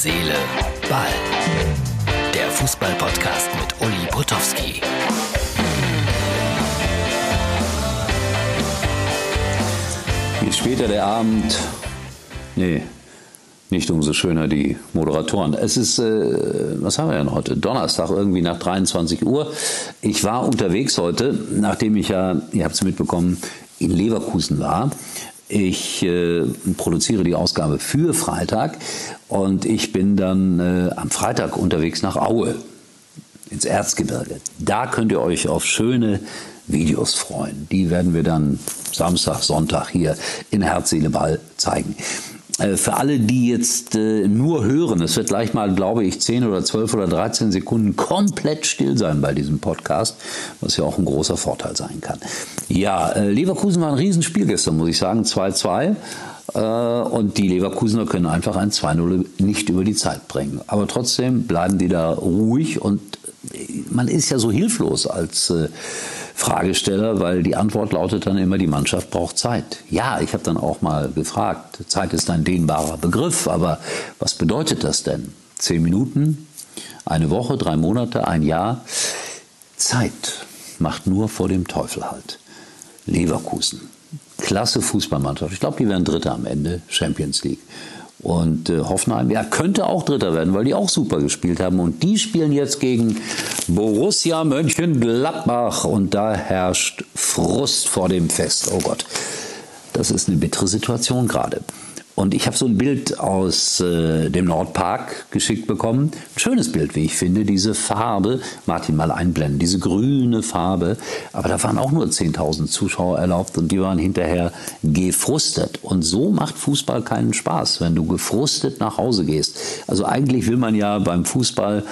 Seele, Ball. Der Fußball-Podcast mit Uli Potowski. Je später der Abend, nee, nicht umso schöner die Moderatoren. Es ist, äh, was haben wir denn heute? Donnerstag, irgendwie nach 23 Uhr. Ich war unterwegs heute, nachdem ich ja, ihr habt es mitbekommen, in Leverkusen war. Ich äh, produziere die Ausgabe für Freitag und ich bin dann äh, am Freitag unterwegs nach Aue ins Erzgebirge. Da könnt ihr euch auf schöne Videos freuen. Die werden wir dann Samstag, Sonntag hier in Herz, Seele, Ball zeigen. Äh, für alle, die jetzt äh, nur hören, es wird gleich mal, glaube ich, 10 oder 12 oder 13 Sekunden komplett still sein bei diesem Podcast, was ja auch ein großer Vorteil sein kann. Ja, äh, Leverkusen war ein Riesenspiel gestern, muss ich sagen, 2-2. Und die Leverkusener können einfach ein 2-0 nicht über die Zeit bringen. Aber trotzdem bleiben die da ruhig und man ist ja so hilflos als Fragesteller, weil die Antwort lautet dann immer, die Mannschaft braucht Zeit. Ja, ich habe dann auch mal gefragt, Zeit ist ein dehnbarer Begriff, aber was bedeutet das denn? Zehn Minuten, eine Woche, drei Monate, ein Jahr? Zeit macht nur vor dem Teufel halt. Leverkusen, klasse Fußballmannschaft. Ich glaube, die werden Dritter am Ende, Champions League. Und äh, Hoffenheim, ja, könnte auch Dritter werden, weil die auch super gespielt haben. Und die spielen jetzt gegen Borussia Mönchengladbach. Und da herrscht Frust vor dem Fest. Oh Gott, das ist eine bittere Situation gerade. Und ich habe so ein Bild aus äh, dem Nordpark geschickt bekommen. Ein schönes Bild, wie ich finde. Diese Farbe, Martin mal einblenden, diese grüne Farbe. Aber da waren auch nur 10.000 Zuschauer erlaubt und die waren hinterher gefrustet. Und so macht Fußball keinen Spaß, wenn du gefrustet nach Hause gehst. Also eigentlich will man ja beim Fußball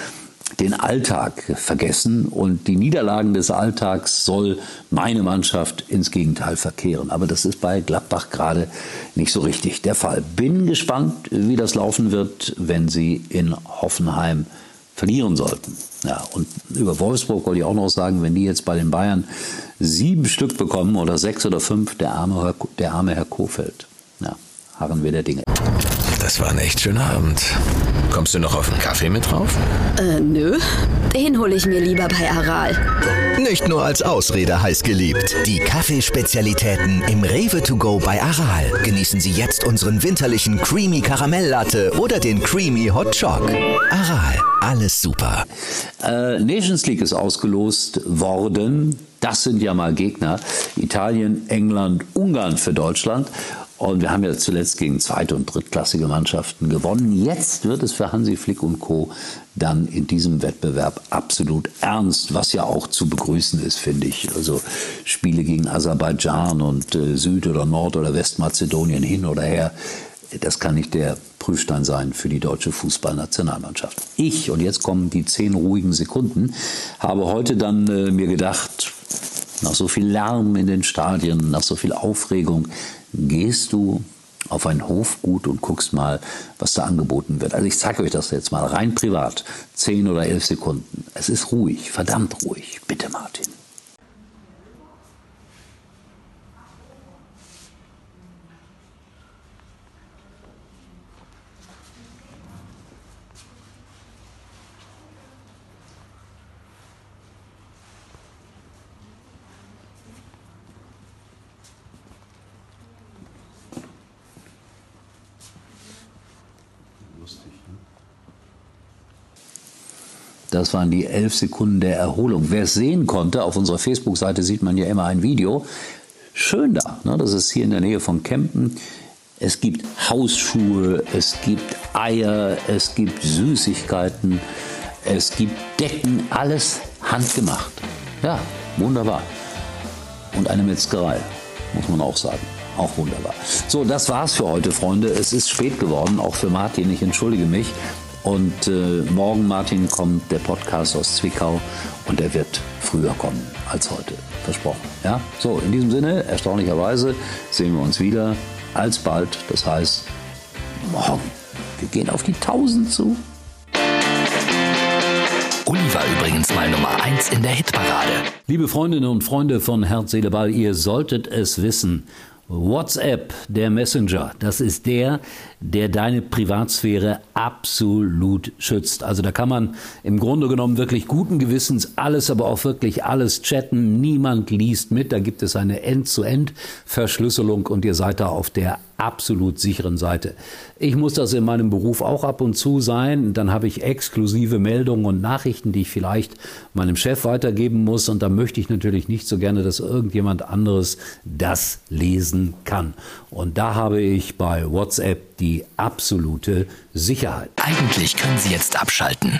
den Alltag vergessen und die Niederlagen des Alltags soll meine Mannschaft ins Gegenteil verkehren. Aber das ist bei Gladbach gerade nicht so richtig der Fall. Bin gespannt, wie das laufen wird, wenn sie in Hoffenheim verlieren sollten. Ja, und über Wolfsburg wollte ich auch noch sagen, wenn die jetzt bei den Bayern sieben Stück bekommen oder sechs oder fünf, der arme, der arme Herr Kofeld. Ja, harren wir der Dinge. Das war ein echt schöner Abend. Kommst du noch auf einen Kaffee mit drauf? Äh, nö. Den hole ich mir lieber bei Aral. Nicht nur als Ausrede heiß geliebt. Die Kaffeespezialitäten im Rewe to go bei Aral. Genießen Sie jetzt unseren winterlichen Creamy Karamelllatte oder den Creamy Hot Choc. Aral, alles super. Äh, Nations League ist ausgelost worden. Das sind ja mal Gegner. Italien, England, Ungarn für Deutschland. Und wir haben ja zuletzt gegen zweite und drittklassige Mannschaften gewonnen. Jetzt wird es für Hansi Flick und Co. dann in diesem Wettbewerb absolut ernst, was ja auch zu begrüßen ist, finde ich. Also Spiele gegen Aserbaidschan und äh, Süd- oder Nord- oder Westmazedonien hin oder her. Das kann nicht der Prüfstein sein für die deutsche Fußballnationalmannschaft. Ich, und jetzt kommen die zehn ruhigen Sekunden, habe heute dann äh, mir gedacht, nach so viel Lärm in den Stadien, nach so viel Aufregung, gehst du auf ein Hofgut und guckst mal, was da angeboten wird. Also ich zeige euch das jetzt mal rein privat. Zehn oder elf Sekunden. Es ist ruhig, verdammt ruhig. Bitte, Martin. Das waren die elf Sekunden der Erholung. Wer es sehen konnte, auf unserer Facebook-Seite sieht man ja immer ein Video. Schön da. Ne? Das ist hier in der Nähe von Kempen. Es gibt Hausschuhe, es gibt Eier, es gibt Süßigkeiten, es gibt Decken, alles handgemacht. Ja, wunderbar. Und eine Metzgerei, muss man auch sagen. Auch wunderbar. So, das war's für heute, Freunde. Es ist spät geworden, auch für Martin. Ich entschuldige mich. Und äh, morgen, Martin, kommt der Podcast aus Zwickau und er wird früher kommen als heute. Versprochen. Ja? So, in diesem Sinne, erstaunlicherweise sehen wir uns wieder alsbald. Das heißt, morgen. Wir gehen auf die 1000 zu. Uli war übrigens mal Nummer 1 in der Hitparade. Liebe Freundinnen und Freunde von Herz, Seele, Ball, ihr solltet es wissen. WhatsApp, der Messenger, das ist der, der deine Privatsphäre absolut schützt. Also da kann man im Grunde genommen wirklich guten Gewissens alles, aber auch wirklich alles chatten. Niemand liest mit. Da gibt es eine End-zu-End-Verschlüsselung und ihr seid da auf der absolut sicheren Seite. Ich muss das in meinem Beruf auch ab und zu sein. Dann habe ich exklusive Meldungen und Nachrichten, die ich vielleicht meinem Chef weitergeben muss. Und da möchte ich natürlich nicht so gerne, dass irgendjemand anderes das lesen kann. Und da habe ich bei WhatsApp die absolute Sicherheit. Eigentlich können Sie jetzt abschalten.